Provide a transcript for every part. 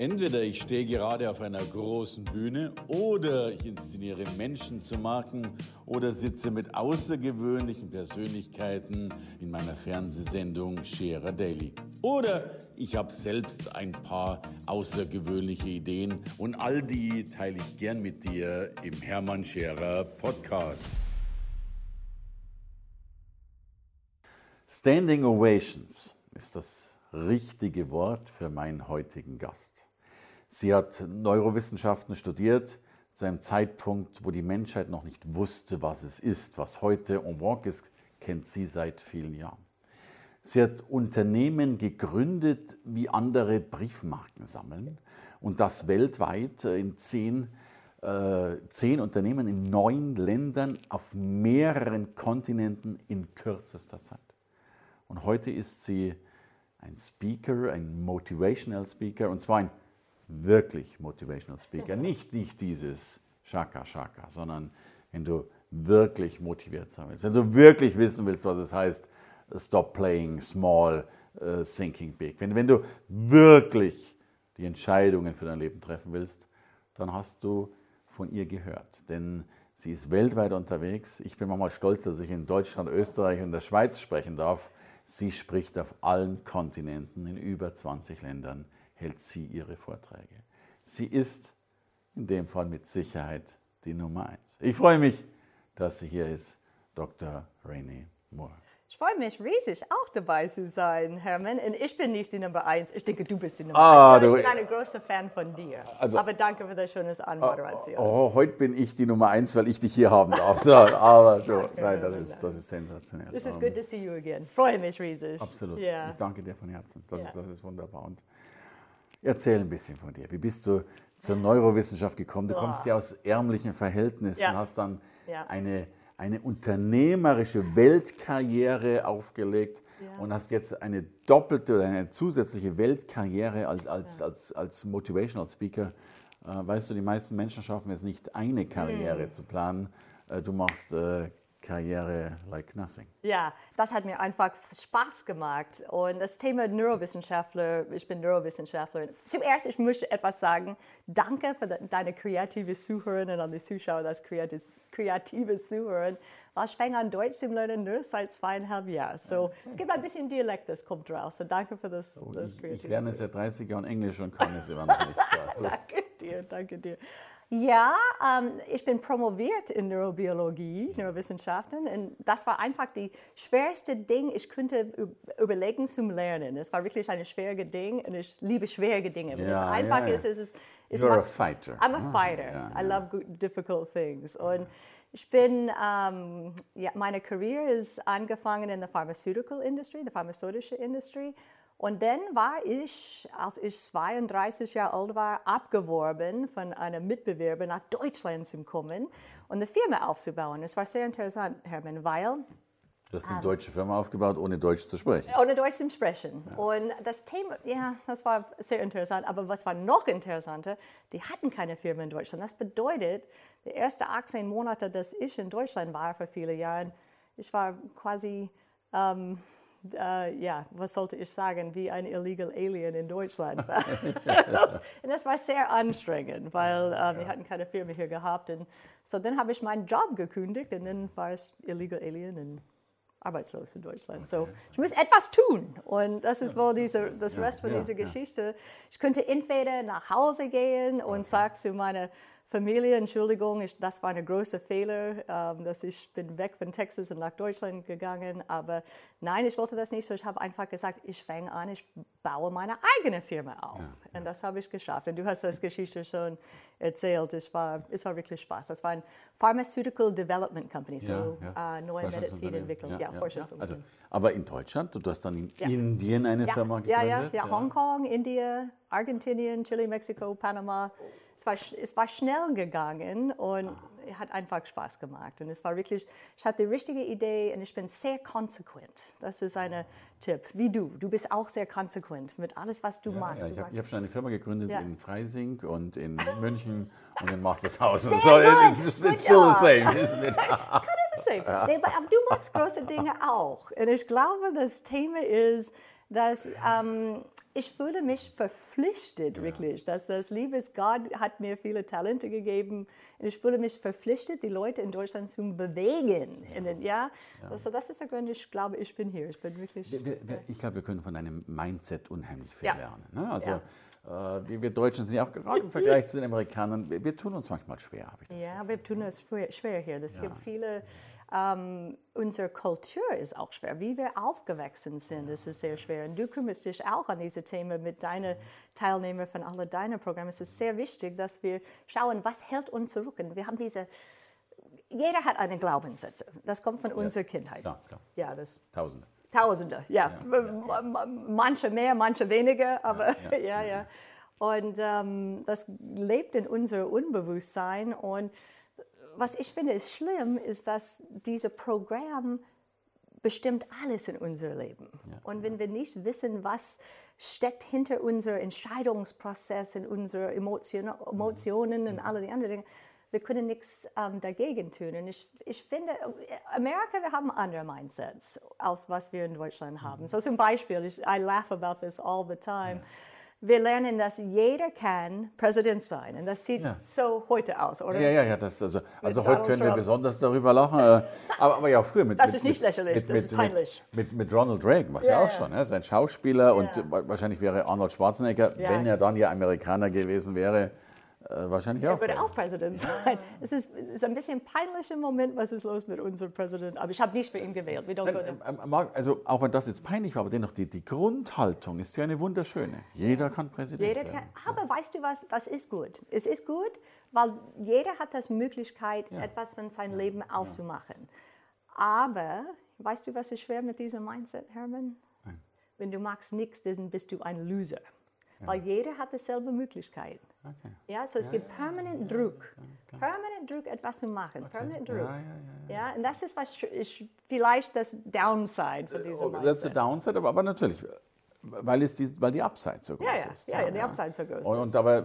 Entweder ich stehe gerade auf einer großen Bühne oder ich inszeniere Menschen zu Marken oder sitze mit außergewöhnlichen Persönlichkeiten in meiner Fernsehsendung Scherer Daily. Oder ich habe selbst ein paar außergewöhnliche Ideen und all die teile ich gern mit dir im Hermann Scherer Podcast. Standing Ovations ist das richtige Wort für meinen heutigen Gast. Sie hat Neurowissenschaften studiert zu einem Zeitpunkt, wo die Menschheit noch nicht wusste, was es ist. Was heute en vogue ist, kennt sie seit vielen Jahren. Sie hat Unternehmen gegründet, wie andere Briefmarken sammeln und das weltweit in zehn, äh, zehn Unternehmen in neun Ländern auf mehreren Kontinenten in kürzester Zeit. Und heute ist sie ein Speaker, ein Motivational Speaker und zwar ein wirklich Motivational Speaker. Nicht, nicht dieses Shaka Shaka, sondern wenn du wirklich motiviert sein willst, wenn du wirklich wissen willst, was es heißt, stop playing small, uh, thinking big. Wenn, wenn du wirklich die Entscheidungen für dein Leben treffen willst, dann hast du von ihr gehört. Denn sie ist weltweit unterwegs. Ich bin manchmal stolz, dass ich in Deutschland, Österreich und der Schweiz sprechen darf. Sie spricht auf allen Kontinenten in über 20 Ländern hält sie ihre Vorträge. Sie ist in dem Fall mit Sicherheit die Nummer eins. Ich freue mich, dass sie hier ist, Dr. Rainey Moore. Ich freue mich riesig, auch dabei zu sein, Hermann. Und ich bin nicht die Nummer eins. Ich denke, du bist die Nummer Ah, eins. Ich bin ein großer Fan von dir. Also- Aber danke für das schöne Anmoderation. Oh, heute bin ich die Nummer eins, weil ich dich hier haben darf. So, aber du, nein, das ist, das ist sensationell. This is Ähm, good to see you again. Freue mich riesig. Absolut. Ja. Ich danke dir von Herzen. Das, Ja. ist, das ist wunderbar. Und erzähl ein bisschen von dir. Wie bist du zur Neurowissenschaft gekommen? Du kommst ja aus ärmlichen Verhältnissen, Ja. hast dann Ja. eine, eine unternehmerische Weltkarriere aufgelegt Ja. und hast jetzt eine doppelte oder eine zusätzliche Weltkarriere als, als, als, als Motivational Speaker. Äh, weißt du, die meisten Menschen schaffen es nicht, eine Karriere Hm. zu planen. Äh, du machst äh, Karriere like nothing. Ja, das hat mir einfach Spaß gemacht. Und das Thema Neurowissenschaftler, ich bin Neurowissenschaftler. Zuerst, ich möchte etwas sagen. Danke für de- deine kreative Zuhörerin und an die Zuschauer, das kreatives, kreative Zuhören. Weil ich fange an, Deutsch zu lernen nur seit zweieinhalb Jahren. So, es gibt ein bisschen Dialekt, das kommt raus. So, danke für das, das Oh, Ich, kreative ich lerne seit 30 Jahren Englisch und kann es immer noch nicht. So. Danke dir, danke dir. Ja, ähm, ich bin promoviert in Neurobiologie, Neurowissenschaften und das war einfach die schwerste Ding, ich könnte überlegen zum Lernen. Es war wirklich ein schwieriges Ding und ich liebe schwierige Dinge. Wenn Ja, es einfach ja, ja. ist, ist es... ist You're a fighter. I'm a Ah, fighter. ja, I love good, difficult things. Und ich bin, ähm, ja, meine Karriere ist angefangen in der Pharmaceutical Industry, der pharmazeutische Industrie. Und dann war ich, als ich 32 Jahre alt war, abgeworben von einem Mitbewerber nach Deutschland zu kommen und eine Firma aufzubauen. Es war sehr interessant, Hermann, weil Du hast eine deutsche Firma aufgebaut, ohne Deutsch zu sprechen. ohne Deutsch zu sprechen. Und das Thema, ja, das war sehr interessant. Aber was war noch interessanter, die hatten keine Firma in Deutschland. Das bedeutet, die ersten 18 Monate, dass ich in Deutschland war für viele Jahre, ich war quasi, ähm, äh, ja, was sollte ich sagen, wie ein illegal Alien in Deutschland. das, und das war sehr anstrengend, weil ähm, wir hatten keine Firma hier gehabt. Und so dann habe ich meinen Job gekündigt und dann war ich illegal Alien und arbeitslos in Deutschland. So, ich muss etwas tun. Und das ist wohl diese, das Rest von ja, dieser ja. Geschichte. Ich könnte entweder nach Hause gehen und sagen zu meiner Familie, Entschuldigung, ich, das war ein großer Fehler, ähm, dass ich bin weg von Texas und nach Deutschland gegangen. Aber nein, ich wollte das nicht. So ich habe einfach gesagt, ich fange an, ich baue meine eigene Firma auf. Und das habe ich geschafft. Und du hast das Geschichte schon erzählt. Es war, es war wirklich Spaß. Das war ein Pharmaceutical Development Company, so äh, neue Medizin entwickeln. Ja, Also, aber in Deutschland, du hast dann in Ja. Indien eine Ja, Firma ja, gegründet? ja, ja, Hongkong, Indien, Argentinien, Chile, Mexiko, Panama. Es war, es war schnell gegangen und es hat einfach Spaß gemacht. Und es war wirklich, ich hatte die richtige Idee und ich bin sehr konsequent. Das ist ein Tipp. Wie du. Du bist auch sehr konsequent mit alles, was du magst. Ja, ich habe hab schon eine Firma gegründet Ja. in Freising und in München und in Mastershausen. So, it's, it's, it's still the same, isn't it? Same. Nee, aber aber du magst große Dinge auch. Und ich glaube, das Thema ist, dass ähm, ich fühle mich verpflichtet, ja. wirklich, dass das liebes Gott hat mir viele Talente gegeben und ich fühle mich verpflichtet, die Leute in Deutschland zu bewegen. Ja. Den, ja? ja. Also das ist der Grund, ich glaube, ich bin hier. Ich bin wirklich. Wir, wir, ich glaube, wir können von einem Mindset unheimlich viel lernen. Ne? Also äh, wir, Deutschen sind ja auch gerade im Vergleich zu den Amerikanern, wir, wir tun uns manchmal schwer, habe ich das Ja, Gefühl. wir tun uns schwer hier. Es gibt viele ähm, unsere Kultur ist auch schwer, wie wir aufgewachsen sind, das ist sehr schwer. Und du kümmerst dich auch an diese Themen mit deinen Teilnehmern von all deinen Programmen. Es ist sehr wichtig, dass wir schauen, was hält uns zurück. Und wir haben diese, jeder hat einen Glaubenssatz. Das kommt von ja. unserer Kindheit. Ja, klar. Ja, das, Tausende. Tausende, ja. ja. Manche mehr, manche weniger, aber ja, ja. Und ähm, das lebt in unserem Unbewusstsein und was ich finde ist schlimm, ist, dass dieses Programm bestimmt alles in unser Leben. Ja, und wenn wir nicht wissen, was steckt hinter unserem Entscheidungsprozess, in unseren Emotion, Emotionen und alle die anderen Dinge, wir können nichts ähm, dagegen tun. Und ich, ich finde, Amerika, wir haben andere Mindsets, als was wir in Deutschland haben. So zum Beispiel, ich, I laugh about this all the time. Ja wir lernen, dass jeder kann Präsident sein. Und das sieht ja. so heute aus, oder? Ja, ja, ja. Das, also also heute können Trump. wir besonders darüber lachen. Äh, aber, aber ja, früher mit. Das mit, ist nicht lächerlich, mit, das ist peinlich. Mit, mit, Ronald Reagan, was ja, ja auch schon. Er ist ein Schauspieler und wahrscheinlich wäre Arnold Schwarzenegger, wenn er dann ja Amerikaner gewesen wäre, äh, wahrscheinlich auch. Er würde auch Präsident sein. Es ist, ist, ein bisschen peinlich im Moment, was ist los mit unserem Präsidenten. Aber ich habe nicht für ihn gewählt. Nein, ähm, also auch wenn das jetzt peinlich war, aber dennoch die, die Grundhaltung ist ja eine wunderschöne. Jeder kann Präsident jeder werden. Kann, aber weißt du was, das ist gut. Es ist gut, weil jeder hat das Möglichkeit, ja. etwas von seinem Leben auszumachen. Aber weißt du, was ist schwer mit diesem Mindset, Hermann? Nein. Wenn du magst nichts, dann bist du ein Loser. Ja. Weil jeder hat dieselbe Möglichkeit. Okay. Ja, so es ja, gibt permanent ja, Druck. permanent Druck, etwas zu machen. Okay. Permanent Druck. Ja, ja, und das ist was, ist vielleicht das Downside von diesem oh, Das ist der Downside, aber, aber natürlich, weil, es die, weil die Upside so groß ist. Ja, ja, die Upside so groß und, ist. Aber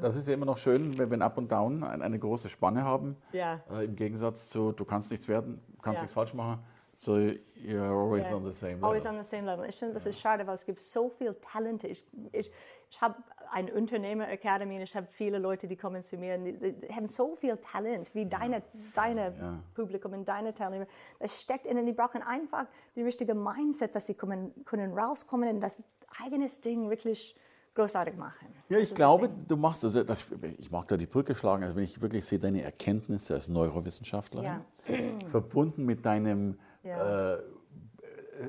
das ist ja immer noch schön, wenn Up und Down eine, große Spanne haben. Ja. Äh, Im Gegensatz zu, du kannst nichts werden, du kannst nichts falsch machen. So you're always yeah. on the same level. Always on the same level. Ich finde, das ist schade, weil es gibt so viele Talente. Ich, ich, ich habe eine Unternehmer Academy und ich habe viele Leute, die kommen zu mir und die, die haben so viel Talent wie deine, deine ja. Publikum und deine Teilnehmer. Das steckt ihnen, die brauchen einfach die richtige Mindset, dass sie kommen, können rauskommen und das eigenes Ding wirklich großartig machen. Ja, ich glaube, du machst, also das, ich mag da die Brücke schlagen, also wenn ich wirklich sehe, deine Erkenntnisse als Neurowissenschaftlerin, ja. verbunden mit deinem ja. äh,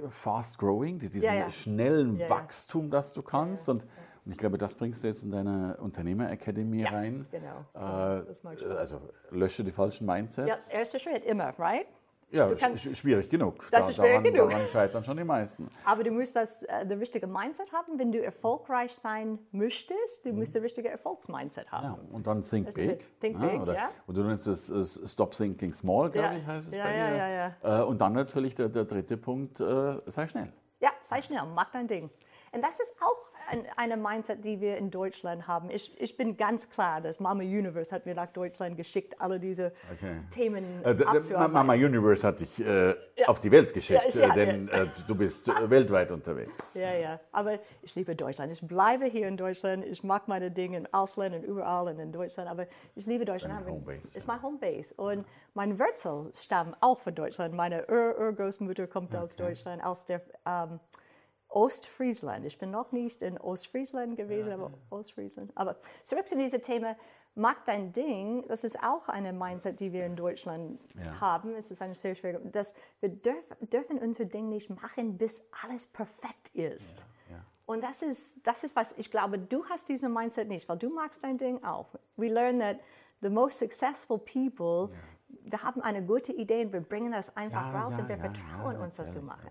Fast Growing, diesem ja, ja. schnellen Wachstum, das du kannst. Und, und, ich glaube, das bringst du jetzt in deine Unternehmer Academy rein. Genau. Äh, also lösche die falschen Mindsets. Ja, erster Schritt immer, right? Ja, sch schwierig genug. Das da, ist schwierig daran, genug. Daran scheitern schon die meisten. Aber du musst das, äh, das richtige Mindset haben. Wenn du erfolgreich sein möchtest, du musst das richtige Erfolgsmindset haben. Ja, und dann think das big. Think ja, big, ja. Und du nennst es Stop Thinking Small, glaube ja. ich, heißt es ja, bei ja, dir. Ja, ja, ja. Äh, und dann natürlich der, der dritte Punkt, äh, sei schnell. Ja, sei schnell, mach dein Ding. Und das ist auch eine Mindset, die wir in Deutschland haben. Ich, ich bin ganz klar, dass Mama Universe hat mir nach Deutschland geschickt, alle diese okay. Themen äh, abzuarbeiten. Mama Universe hat dich äh, ja. auf die Welt geschickt, ja, äh, denn äh, du bist äh, weltweit unterwegs. Ja, ja, aber ich liebe Deutschland. Ich bleibe hier in Deutschland. Ich mag meine Dinge im Ausland und überall und in Deutschland, aber ich liebe Deutschland. Ist Homebase. Ist mein Homebase. Und meine Wurzeln stammen auch von Deutschland. Meine Ur-Urgroßmutter kommt okay. aus Deutschland, aus der... Ähm, Ostfriesland. Ich bin noch nicht in Ostfriesland gewesen, ja, aber ja. Ostfriesland. Aber zurück zu diesem Thema, mach dein Ding. Das ist auch eine Mindset, die wir in Deutschland ja. haben. Es ist eine sehr schwierige, dass wir dürf, dürfen unser Ding nicht machen, bis alles perfekt ist. Und das ist, das ist was, ich glaube, du hast diese Mindset nicht, weil du magst dein Ding auch. We learn that the most successful people, wir haben eine gute Idee und wir bringen das einfach raus und wir vertrauen uns, das zu machen.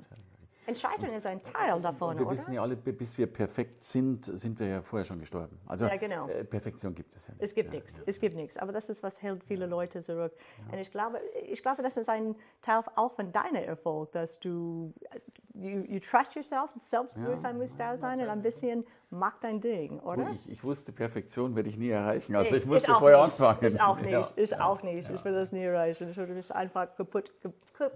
Entscheidung ist ein Teil davon, wir oder? Wir wissen ja alle, bis wir perfekt sind, sind wir ja vorher schon gestorben. Also ja, genau. äh, Perfektion gibt es ja nicht. Es gibt ja, nichts, es gibt nichts. Aber das ist, was hält viele Leute zurück. Und ich glaube, ich glaube, das ist ein Teil auch von deinem Erfolg, dass du, you, you trust yourself, Selbstbewusstsein muss da sein und ein bisschen mach dein Ding, oder? Ich, ich, wusste, Perfektion werde ich nie erreichen. Also Nee, ich musste vorher nicht. anfangen. Ich auch nicht, Ja. ich auch nicht. Ich will das nie erreichen. Ich würde mich einfach kaputt,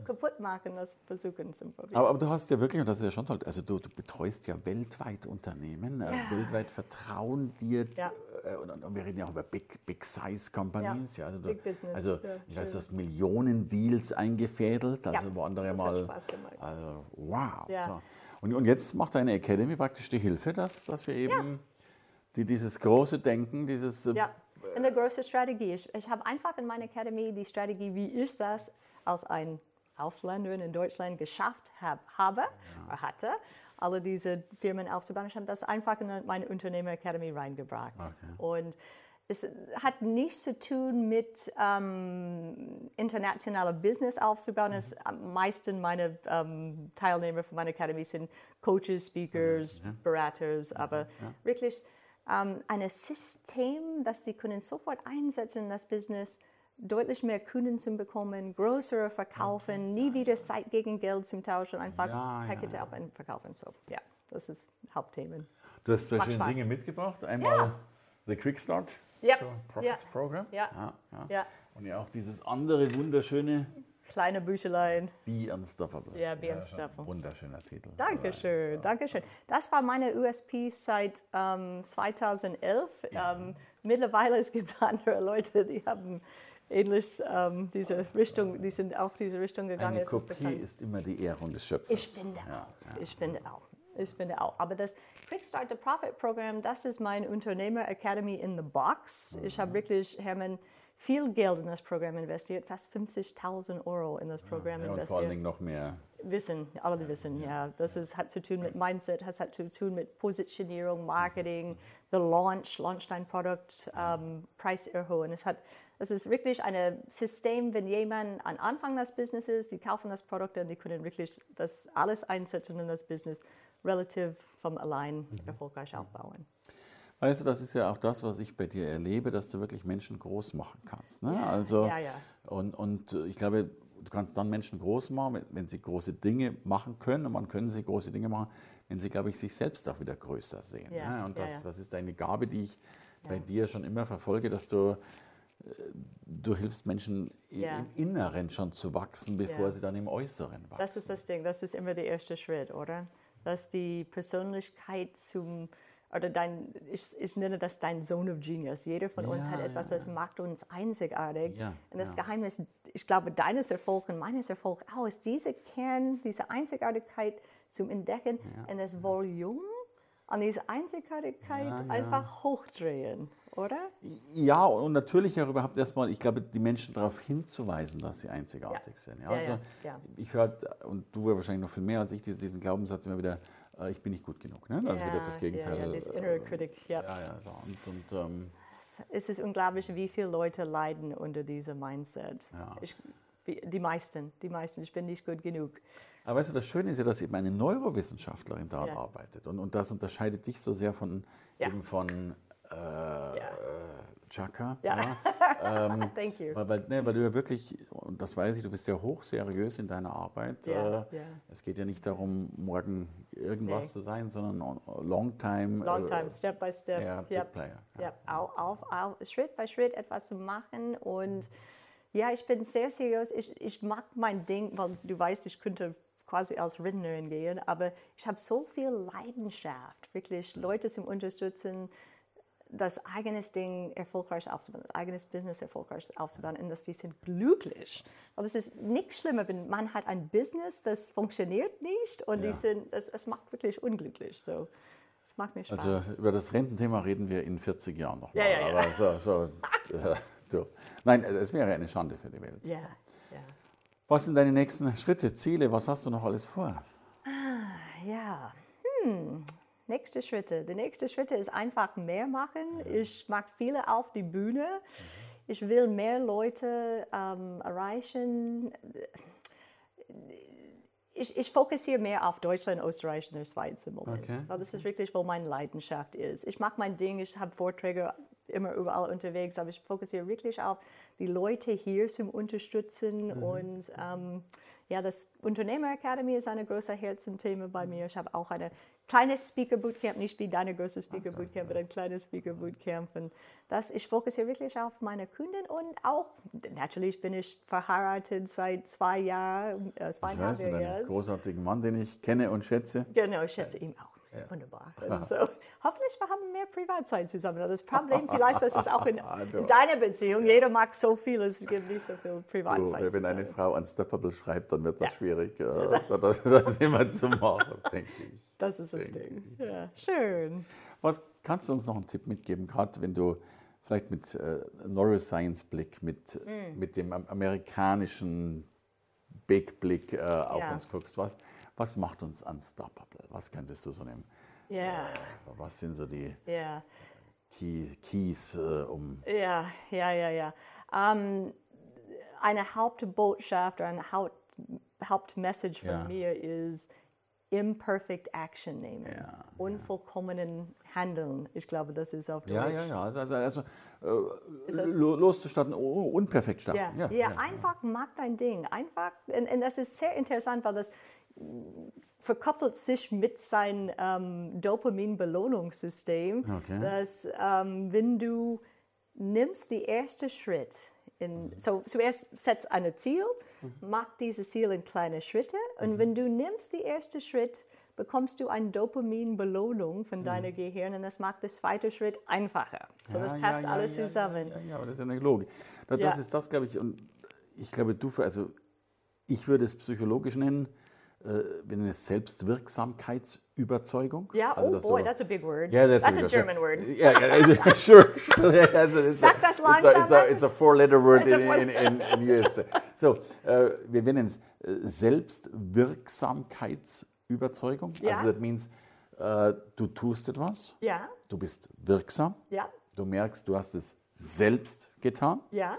kaputt, machen, das versuchen zu probieren. Aber, aber du hast ja wirklich, und das ist ja schon toll, also du, du betreust ja weltweit Unternehmen, äh, weltweit vertrauen dir, Ja. Und, und wir reden ja auch über Big, Big Size Companies. Ja. also du, Big Business, Also ja, ich weiß, du hast Millionen Deals eingefädelt, also Ja, wo andere das hat mal. Spaß gemacht. Also wow. Ja. So. Und, und jetzt macht deine Academy praktisch die Hilfe, dass, dass wir eben die, dieses große Denken, dieses äh, Ja, und die große Strategie. Ich, ich habe einfach in meiner Academy die Strategie, wie ich das als ein Ausländerin in Deutschland geschafft hab, habe oder hatte, alle diese Firmen aufzubauen. Ich habe das einfach in meine Unternehmer Academy reingebracht. Und es hat nichts zu tun mit ähm, internationaler Business aufzubauen. Es, am meisten meine ähm, Teilnehmer von meiner Academy sind Coaches, Speakers, Beraters, aber wirklich ähm, ein System, das die können sofort einsetzen in das Business, deutlich mehr Kunden zu bekommen, größere verkaufen, nie wieder Zeit gegen Geld zum Tauschen, einfach Ja, ja, Pakete ja. ab und verkaufen. So, ja, das ist Hauptthemen. Du hast zwei schöne. Dinge mitgebracht. Einmal The Quick Start Ja, so Profit ja, Program. ja, Ja, ja. ja. Und ja auch dieses andere wunderschöne Kleine Büchelein. Be Unstoppable. Ja, Be ja Unstoppable. Wunderschöner Titel. Dankeschön, Dankeschön. Das war meine USP seit ähm, 2011. Ähm, mittlerweile es gibt andere Leute, die haben ähnlich ähm, diese Richtung, die sind auch diese Richtung gegangen. Eine ist Kopie bekannt. ist immer die Ehrung des Schöpfers. Ich finde Ja, auch. Ich finde auch. Ich finde auch. Aber das Quick Start the Profit Programm, das ist mein Unternehmer Academy in the Box. Ich habe wirklich, Hermann, viel Geld in das Programm investiert, fast 50.000 Euro in das Programm Ja, und vor allen investiert. Dingen noch mehr. Wissen, alle wissen, ja. Das ist, hat zu tun mit Mindset, das hat zu tun mit Positionierung, Marketing, the Launch, launch dein Produkt, ähm, Preis erhöhen. Es hat, es ist wirklich ein System, wenn jemand am Anfang des Businesses, die kaufen das Produkt und die können wirklich das alles einsetzen in das Business, relativ vom allein Mhm. erfolgreich aufbauen. Weißt du, das ist ja auch das, was ich bei dir erlebe, dass du wirklich Menschen groß machen kannst. Ne? Also, Ja, ja. Und, und äh, ich glaube, du kannst dann Menschen groß machen, wenn- sie große Dinge machen können. Und man können sie große Dinge machen, wenn sie, glaube ich, sich selbst auch wieder größer sehen. Ja, ne? Und ja, das, ja. das ist eine Gabe, die ich bei dir schon immer verfolge, dass du, du hilfst Menschen Ja. im Inneren schon zu wachsen, bevor Ja. sie dann im Äußeren wachsen. Das ist das Ding, das ist immer der erste Schritt, oder? Dass die Persönlichkeit zum, oder dein, ich, ich nenne das dein Zone of Genius. Jeder von uns Ja, hat etwas, das macht uns einzigartig. Und das. Geheimnis, ich glaube, deines Erfolgs und meines Erfolgs auch, ist diese Kern, diese Einzigartigkeit zum Entdecken und das Volumen an diese Einzigartigkeit Ja, ja. einfach hochdrehen, oder? Ja, und natürlich auch überhaupt erstmal, ich glaube, die Menschen darauf hinzuweisen, dass sie einzigartig Ja. sind. Ja, also ich höre, und du wahrscheinlich noch viel mehr als ich, diesen, Glaubenssatz immer wieder, äh, ich bin nicht gut genug. Ne? Also wieder das Gegenteil. Ja, ja, das äh, innere Critic, ja. ja, ja, so. Und, und ähm, Es ist unglaublich, wie viele Leute leiden unter diesem Mindset. Ich, die meisten, die meisten. Ich bin nicht gut genug. Aber weißt du, das Schöne ist ja, dass eben eine Neurowissenschaftlerin daran Ja. arbeitet. Und, und das unterscheidet dich so sehr von, Ja. eben von äh, äh, Chaka. Ja. Ähm, Thank you. Weil, weil, ne, weil du ja wirklich, und das weiß ich, du bist ja hochseriös in deiner Arbeit. Ja, äh, ja. Es geht ja nicht darum, morgen irgendwas Nee. zu sein, sondern on- long time. Long äh, time, step by step. Ja, Yep. Player. Ja, auf, auf, auf, Schritt bei Schritt etwas zu machen. Und ja, ich bin sehr seriös. Ich, ich mag mein Ding, weil du weißt, ich könnte quasi als Rednerin gehen, aber ich habe so viel Leidenschaft, wirklich Leute zu unterstützen, das eigenes Ding erfolgreich aufzubauen, das eigenes Business erfolgreich aufzubauen und dass die sind glücklich. Weil es ist nicht schlimmer, wenn man hat ein Business, das funktioniert nicht und Ja. die sind, es, es macht wirklich unglücklich. So, es macht mir Spaß. Also über das Rententhema reden wir in 40 Jahren nochmal. Ja, ja, ja. Aber so, so, äh. Nein, es wäre eine Schande für die Welt. ja. Was sind deine nächsten Schritte, Ziele? Was hast du noch alles vor? Ja, hm. nächste Schritte. Die nächste Schritte ist einfach mehr machen. Ich mag viele auf die Bühne. Ich will mehr Leute ähm, erreichen. Ich, ich fokussiere mehr auf Deutschland, Österreich und der Schweiz im Moment. Okay. Weil das ist wirklich, wo meine Leidenschaft ist. Ich mache mein Ding, ich habe Vorträge immer überall unterwegs, aber ich fokussiere wirklich auf die Leute hier zum Unterstützen Mhm. und ähm, ja, das Unternehmer Academy ist ein großer Herzenthema bei mir. Ich habe auch eine kleines Speaker Bootcamp, nicht wie deine große Speaker Bootcamp, aber ein kleines Speaker Bootcamp. Und das, ich fokussiere wirklich auf meine Kunden und auch, natürlich bin ich verheiratet seit zwei Jahren, äh, Ich zweieinhalb weiß, mit einem jetzt. großartigen Mann, den ich kenne und schätze. Genau, ich schätze ihn auch. Wunderbar. Also, hoffentlich wir haben mehr Privatzeit zusammen. Das Problem vielleicht, das ist auch in, in deiner Beziehung. Jeder mag so viel, es gibt nicht so viel Du, Privatzeit. wenn eine. Frau Unstoppable schreibt, dann wird das Ja. schwierig. Äh, das, das immer zu machen, denke ich. Das ist das Ding. Ja, schön. Was kannst du uns noch einen Tipp mitgeben, gerade wenn du vielleicht mit äh, Neuroscience-Blick, mit, Mm. mit dem am- amerikanischen Big-Blick äh, auf Ja. uns guckst? Was, was macht uns unstoppable? Was könntest du so nehmen? Ja, Was sind so die ja. Key, Keys, äh, um Ja, ja, ja, ja. Ähm, eine Hauptbotschaft oder eine Haupt, Hauptmessage von Ja. mir ist imperfect action nehmen. Ja, Unvollkommenen Handeln. Ich glaube, das ist auf Deutsch. Ja, ja, ja. Also, also, also äh, das- lo- loszustarten, un- unperfekt starten. Ja, ja, einfach mach dein Ding. Einfach, und, und das ist sehr interessant, weil das verkoppelt sich mit seinem ähm, Dopamin-Belohnungssystem, Okay. dass ähm, wenn du nimmst den ersten Schritt, in, so zuerst setz ein Ziel, mach dieses Ziel in kleine Schritte und wenn du nimmst den ersten Schritt, bekommst du eine Dopamin-Belohnung von deinem Gehirn und das macht den zweiten Schritt einfacher. So, das Ja, passt ja, alles ja, zusammen. Ja, aber das ist ja eine Logik. Das, das ist das, glaube ich, und ich glaube, du, also ich würde es psychologisch nennen, äh, wir nennen es Selbstwirksamkeitsüberzeugung. Yeah. Also, oh boy, du- that's a big word. Yeah, that's, that's a big German word. Yeah, yeah, sure. Yeah, Sag a- das it's a- It's a, it's a four-letter word a in, in, in, in US. So, äh, wir nennen es äh, Selbstwirksamkeitsüberzeugung. Ja. Also that means, äh, du tust etwas, Ja, du bist wirksam, ja, du merkst, du hast es selbst getan. ja.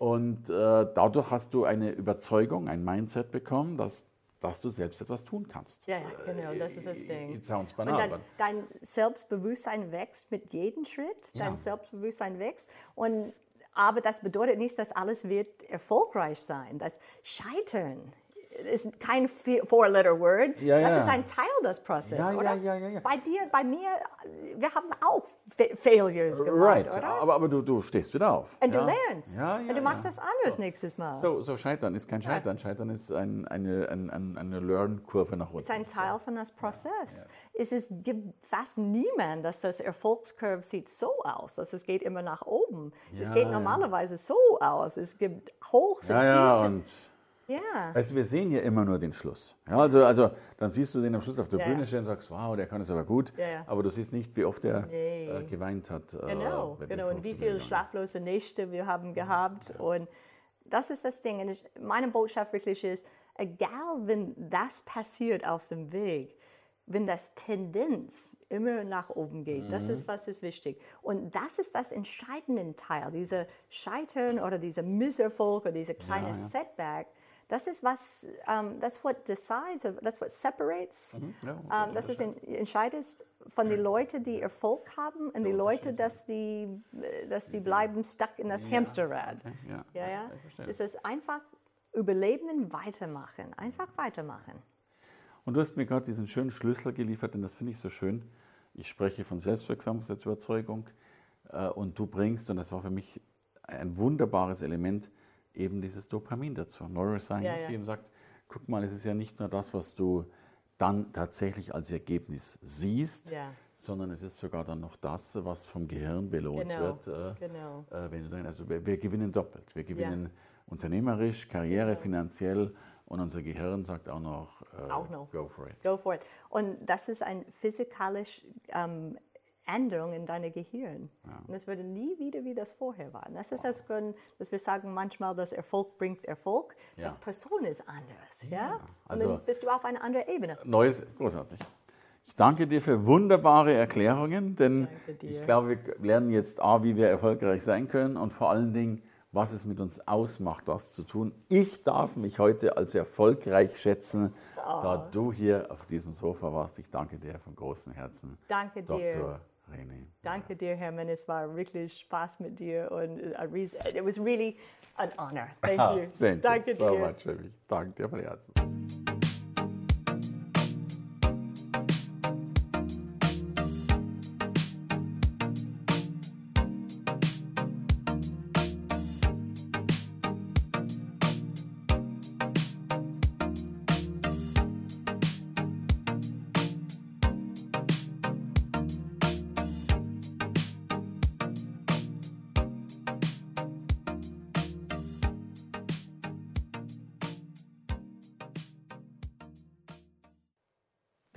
Und äh, dadurch hast du eine Überzeugung, ein Mindset bekommen, dass, dass du selbst etwas tun kannst. Ja, ja, genau, das ist das Ding. It sounds Und banal, but dein Selbstbewusstsein wächst mit jedem Schritt. Ja. Dein Selbstbewusstsein wächst. Und, aber das bedeutet nicht, dass alles wird erfolgreich sein. Das Scheitern ist kein Four-Letter-Word. Ja, das ja. ist ein Teil des Prozesses, Ja, oder? ja, ja, ja. Bei dir, bei mir, wir haben auch Fa Failures gemacht, right, oder? aber, aber du, du stehst wieder auf. Und du lernst. Und du machst das anders nächstes Mal. So, so Scheitern ist kein Scheitern. Scheitern ist ein, eine, ein, ein, eine Learn-Kurve nach unten. ist ein Teil von das Prozess. Es ist, gibt fast niemand, dass das Erfolgskurve sieht so aus, dass es geht immer nach oben. es geht normalerweise so aus. Es gibt Hochs und Tiefen. Ja. also wir sehen ja immer nur den Schluss. Ja, also, also dann siehst du den am Schluss auf der Ja, Bühne stehen und sagst, wow, der kann es aber gut. Ja. Aber du siehst nicht, wie oft er Nee. äh, geweint hat. äh, Genau, genau. Und wie 50 viele schlaflose Nächte wir haben gehabt. Und das ist das Ding. Und ich, meine Botschaft wirklich ist, egal wenn das passiert auf dem Weg, wenn das Tendenz immer nach oben geht, das ist, was ist wichtig. Und das ist das entscheidende Teil, dieser Scheitern oder dieser Misserfolg oder dieser kleine. Setback. Das ist was, um, that's what decides, that's what separates. ja, um, das ist en- entscheidend von den Leuten, die Erfolg haben und die Leute, dass die, äh, dass die bleiben stuck in das Hamsterrad. okay, ja. ja, ja. Es ist einfach überleben weitermachen. Einfach weitermachen. Und du hast mir gerade diesen schönen Schlüssel geliefert, und das finde ich so schön. Ich spreche von Selbstwirksamkeitsüberzeugung äh, und du bringst, und das war für mich ein wunderbares Element, eben dieses Dopamin dazu. Neuroscience Ja, ja. eben sagt, guck mal, es ist ja nicht nur das, was du dann tatsächlich als Ergebnis siehst, Ja. sondern es ist sogar dann noch das, was vom Gehirn belohnt Genau, wird. Äh, genau. äh, wenn du dann, also wir, wir gewinnen doppelt. Wir gewinnen unternehmerisch, Karriere, finanziell und unser Gehirn sagt auch noch, äh, Auch noch. go for it. Go for it. Und das ist eine physikalische ähm, Änderung in deinem Gehirn. Und es würde nie wieder, wie das vorher war. Und das ist das Grund, dass wir sagen manchmal, dass Erfolg bringt Erfolg. Ja. Das Person ist anders. Ja? Und also- dann bist du auf einer anderen Ebene. Neues, großartig. Ich danke dir für wunderbare Erklärungen, denn ich glaube, wir lernen jetzt A, wie wir erfolgreich sein können und vor allen Dingen, was es mit uns ausmacht, das zu tun. Ich darf mich heute als erfolgreich schätzen, da Oh. du hier auf diesem Sofa warst. Ich danke dir von großem Herzen. Danke dir. Dr. René. Danke dir, Hermann. Es war wirklich Spaß mit dir und reason, it was really an honor. Thank Ah, you. thank Danke you so dir. much. Danke dir von Herzen.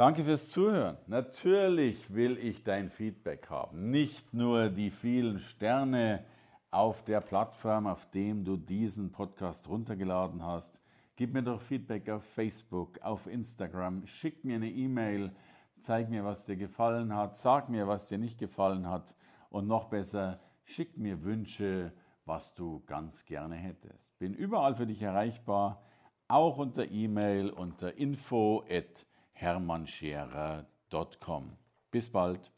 Danke fürs Zuhören. Natürlich will ich dein Feedback haben. Nicht nur die vielen Sterne auf der Plattform, auf dem du diesen Podcast runtergeladen hast. Gib mir doch Feedback auf Facebook, auf Instagram. Schick mir eine E-Mail. Zeig mir, was dir gefallen hat. Sag mir, was dir nicht gefallen hat. Und noch besser, schick mir Wünsche, was du ganz gerne hättest. Bin überall für dich erreichbar, auch unter E-Mail unter info@ hermannscherer.com. Bis bald.